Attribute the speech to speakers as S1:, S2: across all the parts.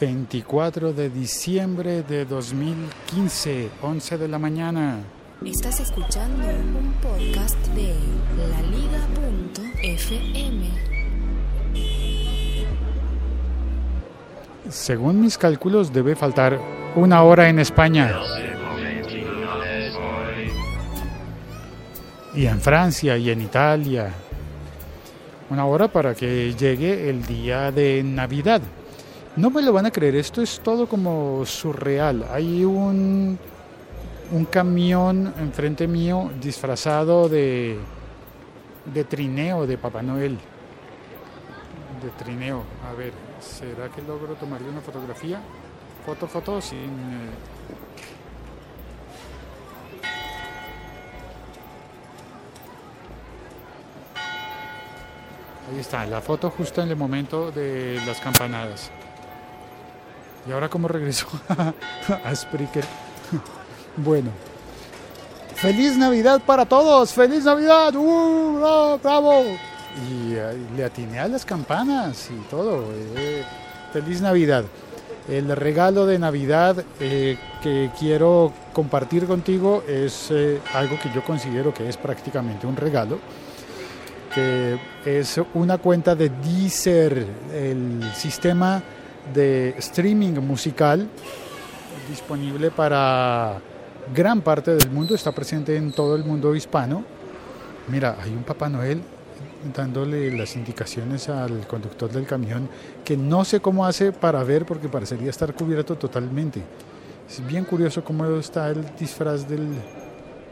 S1: 24 de diciembre de 2015, 11 de la mañana.
S2: Estás escuchando un podcast de laliga.fm.
S1: Según mis cálculos, debe faltar una hora en España. Y en Francia y en Italia. Una hora para que llegue el día de Navidad. No me lo van a creer, esto es todo como surreal. Hay un, un camión enfrente mío disfrazado de, de trineo de Papá Noel. De trineo. A ver, ¿será que logro tomarle una fotografía? Foto, foto, sin... eh, Ahí está, la foto justo en el momento de las campanadas. ¿Y ahora cómo regresó a Spreaker? bueno. ¡Feliz Navidad para todos! ¡Feliz Navidad! ¡Uh! ¡Ah, ¡Bravo! Y eh, le atiné a las campanas y todo. eh, ¡Feliz Navidad! El regalo de Navidad eh, que quiero compartir contigo es algo que yo considero que es prácticamente un regalo que es una cuenta de Deezer, el sistema de streaming musical disponible para gran parte del mundo, está presente en todo el mundo hispano. Mira, hay un Papá Noel dándole las indicaciones al conductor del camión que no sé cómo hace para ver porque parecería estar cubierto totalmente. Es bien curioso cómo está el disfraz del,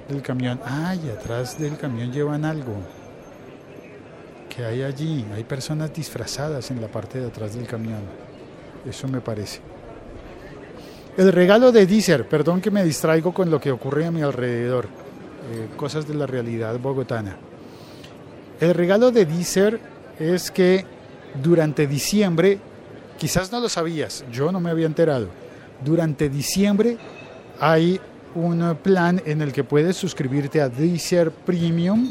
S1: del camión. Ah, y atrás del camión llevan algo que hay allí. Hay personas disfrazadas en la parte de atrás del camión. Eso me parece. El regalo de Deezer, perdón que me distraigo con lo que ocurre a mi alrededor, eh, cosas de la realidad bogotana. El regalo de Deezer es que durante diciembre, quizás no lo sabías, yo no me había enterado, durante diciembre hay un plan en el que puedes suscribirte a Deezer Premium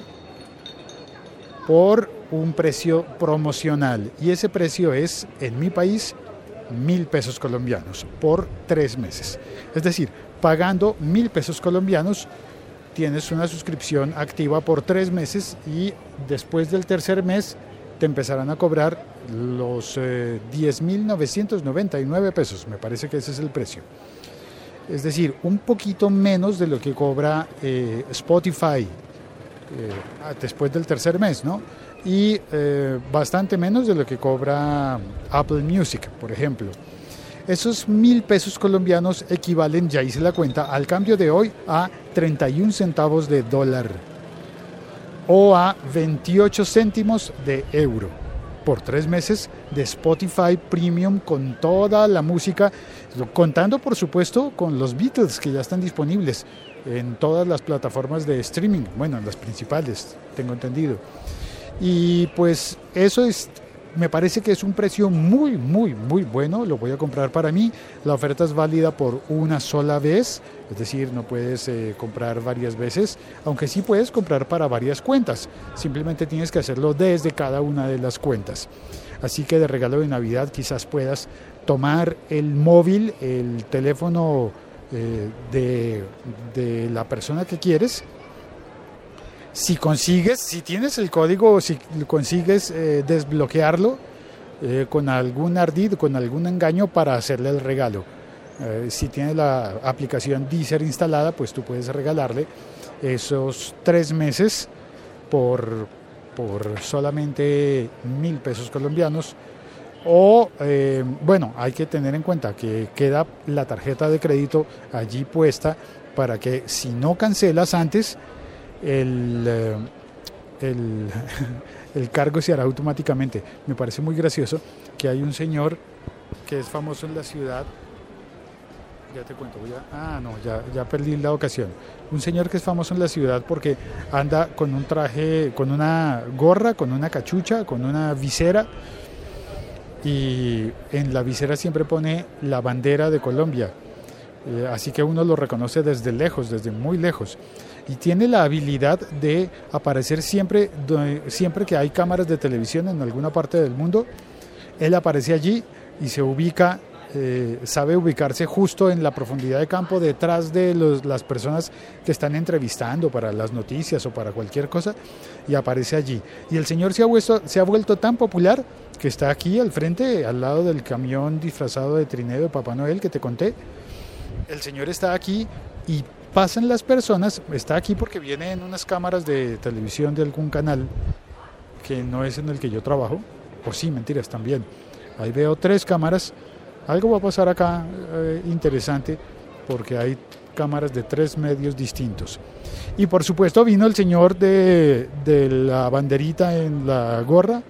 S1: por un precio promocional y ese precio es en mi país mil pesos colombianos por tres meses. Es decir, pagando mil pesos colombianos tienes una suscripción activa por tres meses y después del tercer mes te empezarán a cobrar los eh, 10.999 pesos. Me parece que ese es el precio. Es decir, un poquito menos de lo que cobra eh, Spotify eh, después del tercer mes, ¿no? Y eh, bastante menos de lo que cobra Apple Music, por ejemplo. Esos mil pesos colombianos equivalen, ya hice la cuenta, al cambio de hoy a 31 centavos de dólar o a 28 céntimos de euro por tres meses de Spotify Premium con toda la música, contando por supuesto con los Beatles que ya están disponibles en todas las plataformas de streaming, bueno, en las principales, tengo entendido. Y pues eso es, me parece que es un precio muy, muy, muy bueno, lo voy a comprar para mí. La oferta es válida por una sola vez, es decir, no puedes eh, comprar varias veces, aunque sí puedes comprar para varias cuentas, simplemente tienes que hacerlo desde cada una de las cuentas. Así que de regalo de Navidad quizás puedas tomar el móvil, el teléfono eh, de, de la persona que quieres, si consigues, si tienes el código, si consigues eh, desbloquearlo eh, con algún ardid, con algún engaño para hacerle el regalo. Eh, si tienes la aplicación Deezer instalada, pues tú puedes regalarle esos tres meses por, por solamente mil pesos colombianos. O, bueno, hay que tener en cuenta que queda la tarjeta de crédito allí puesta para que si no cancelas antes, el, eh, el, el, cargo se hará automáticamente. Me parece muy gracioso que hay un señor que es famoso en la ciudad. Ya te cuento, voy a, ah, no, ya, ya perdí la ocasión. Un señor que es famoso en la ciudad porque anda con un traje, con una gorra, con una cachucha, con una visera y en la visera siempre pone la bandera de Colombia. Eh, así que uno lo reconoce desde lejos, desde muy lejos y tiene la habilidad de aparecer siempre, siempre que hay cámaras de televisión en alguna parte del mundo. Él aparece allí y se ubica eh, sabe ubicarse justo en la profundidad de campo, detrás de las personas que están entrevistando para las noticias o para cualquier cosa, y aparece allí. Y el señor se ha, vuelto, se ha vuelto tan popular que está aquí al frente, al lado del camión disfrazado de trineo de Papá Noel que te conté. El señor está aquí y pasan las personas, está aquí porque viene en unas cámaras de televisión de algún canal que no es en el que yo trabajo, o sí, mentiras también. Ahí veo tres cámaras algo va a pasar acá eh, interesante porque hay cámaras de tres medios distintos. Y por supuesto vino el señor de, de la banderita en la gorra,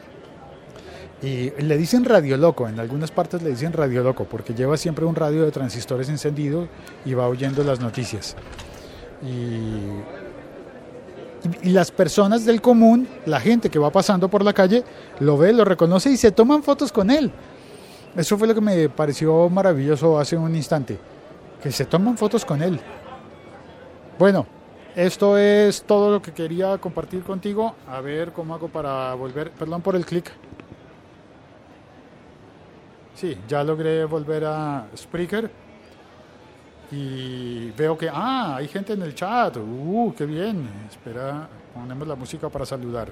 S1: y le dicen radio loco, en algunas partes le dicen radio loco, porque lleva siempre un radio de transistores encendido y va oyendo las noticias. Y, las personas del común, la gente que va pasando por la calle, lo ve, lo reconoce y se toman fotos con él. Eso fue lo que me pareció maravilloso hace un instante, que se toman fotos con él. Bueno, esto es todo lo que quería compartir contigo. A ver cómo hago para volver. Perdón por el clic. Sí, ya logré volver a Spreaker. Y veo que, ah, hay gente en el chat. Uh, qué bien. Espera, ponemos la música para saludar.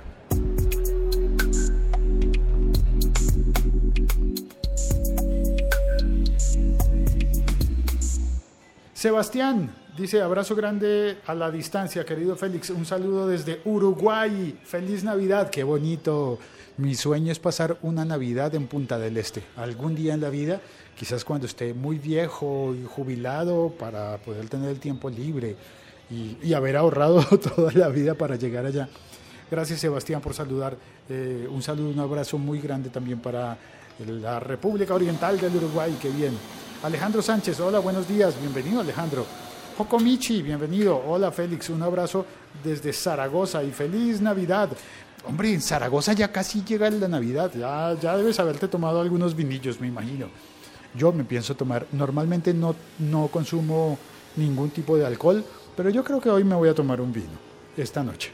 S1: Sebastián dice, abrazo grande a la distancia, querido Félix, un saludo desde Uruguay, feliz Navidad, qué bonito. Mi sueño es pasar una Navidad en Punta del Este, algún día en la vida, quizás cuando esté muy viejo y jubilado para poder tener el tiempo libre y, haber ahorrado toda la vida para llegar allá. Gracias Sebastián por saludar, eh, un saludo, un abrazo muy grande también para la República Oriental del Uruguay, qué bien. Alejandro Sánchez, hola, buenos días, bienvenido Alejandro. Jocomichi, bienvenido. Hola Félix, un abrazo desde Zaragoza y feliz Navidad. Hombre, en Zaragoza ya casi llega la Navidad, ya, ya debes haberte tomado algunos vinillos, me imagino. Yo me pienso tomar, normalmente no, no consumo ningún tipo de alcohol, pero yo creo que hoy me voy a tomar un vino, esta noche.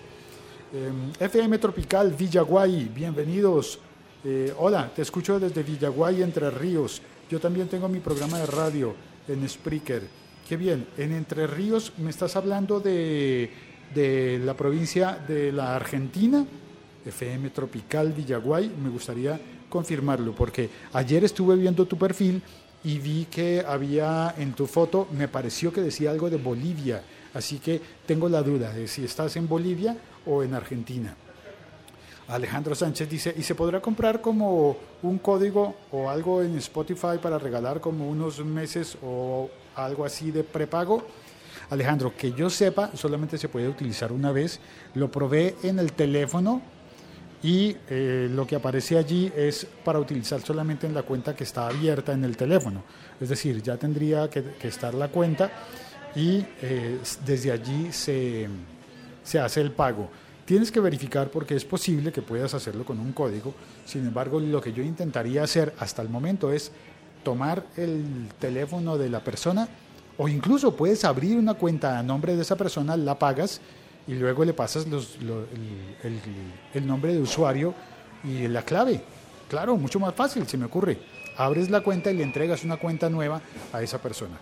S1: FM Tropical Villaguay, bienvenidos. Eh, hola, te escucho desde Villaguay, Entre Ríos. Yo también tengo mi programa de radio en Spreaker. Qué bien, en Entre Ríos me estás hablando de, de la provincia de la Argentina, FM Tropical Villaguay, me gustaría confirmarlo, porque ayer estuve viendo tu perfil y vi que había en tu foto, me pareció que decía algo de Bolivia, así que tengo la duda de si estás en Bolivia o en Argentina. Alejandro Sánchez dice, ¿y se podrá comprar como un código o algo en Spotify para regalar como unos meses o algo así de prepago? Alejandro, que yo sepa, solamente se puede utilizar una vez. Lo probé en el teléfono y eh, lo que aparece allí es para utilizar solamente en la cuenta que está abierta en el teléfono. Es decir, ya tendría que, estar la cuenta y eh, desde allí se, se hace el pago. Tienes que verificar porque es posible que puedas hacerlo con un código. Sin embargo, lo que yo intentaría hacer hasta el momento es tomar el teléfono de la persona o incluso puedes abrir una cuenta a nombre de esa persona, la pagas y luego le pasas el, nombre de usuario y la clave. Claro, mucho más fácil, se me ocurre. Abres la cuenta y le entregas una cuenta nueva a esa persona.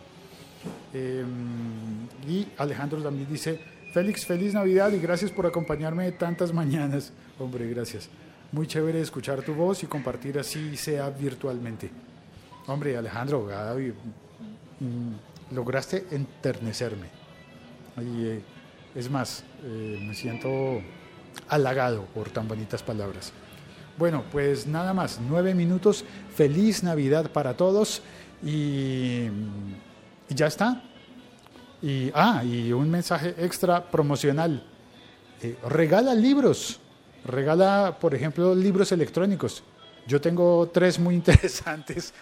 S1: Em, y Alejandro también dice, Félix, feliz Navidad y gracias por acompañarme tantas mañanas. Hombre, gracias. Muy chévere escuchar tu voz y compartir así sea virtualmente. Hombre, Alejandro, mm, lograste enternecerme. Es más, eh, me siento halagado por tan bonitas palabras. Bueno, pues nada más, nueve minutos. Feliz Navidad para todos y, ya está. Y, ah, y un mensaje extra promocional. Eh, regala libros. Regala, por ejemplo, libros electrónicos. Yo tengo tres muy interesantes.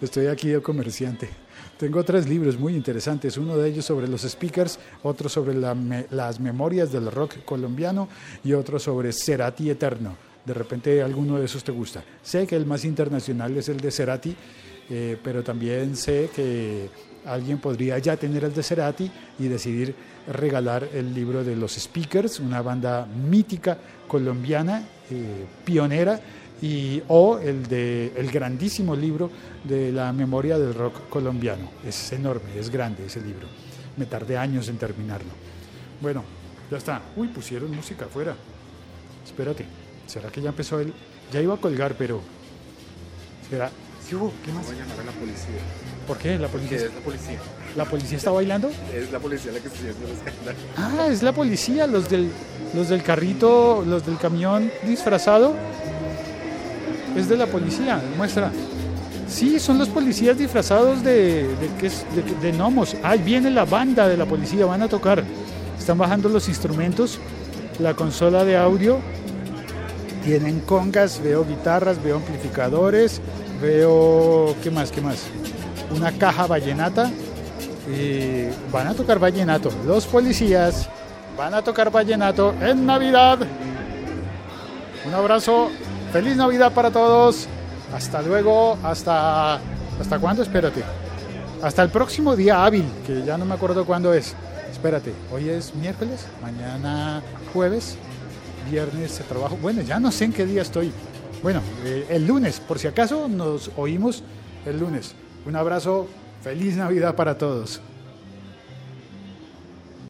S1: Estoy aquí de comerciante. Tengo tres libros muy interesantes, uno de ellos sobre los speakers, otro sobre las memorias del rock colombiano y otro sobre Cerati Eterno. De repente alguno de esos te gusta. Sé que el más internacional es el de Cerati, eh, pero también sé que alguien podría ya tener el de Cerati y decidir regalar el libro de los Speakers, una banda mítica colombiana, eh, pionera, y, o el de el grandísimo libro de la memoria del rock colombiano. Es enorme, es grande ese libro. Me tardé años en terminarlo. Bueno, ya está. Uy, pusieron música afuera. Espérate, ¿será que ya empezó el...? Ya iba a colgar, pero... Espera. ¿Qué hubo? ¿Qué más?
S3: Voy a llamar a la policía.
S1: ¿Por qué? ¿La
S3: ¿Qué
S1: policía,
S3: es la policía?
S1: ¿La policía está bailando?
S3: Es la policía la que está haciendo escándalo.
S1: Ah, es la policía, los del, los del carrito, los del camión disfrazado. Es de la policía, muestra. Sí, son los policías disfrazados de, de, de, de gnomos. Ahí viene la banda de la policía, van a tocar. Están bajando los instrumentos, la consola de audio. Tienen congas, veo guitarras, veo amplificadores, veo... ¿Qué más? ¿Qué más? Una caja vallenata. Y van a tocar vallenato. Los policías van a tocar vallenato en Navidad. Un abrazo. Feliz Navidad para todos. Hasta luego. Hasta... ¿Hasta cuándo? Espérate. Hasta el próximo día hábil, que ya no me acuerdo cuándo es. Espérate, hoy es miércoles, mañana jueves, viernes trabajo. Bueno, ya no sé en qué día estoy. Bueno, eh, el lunes, por si acaso nos oímos el lunes. Un abrazo, feliz Navidad para todos.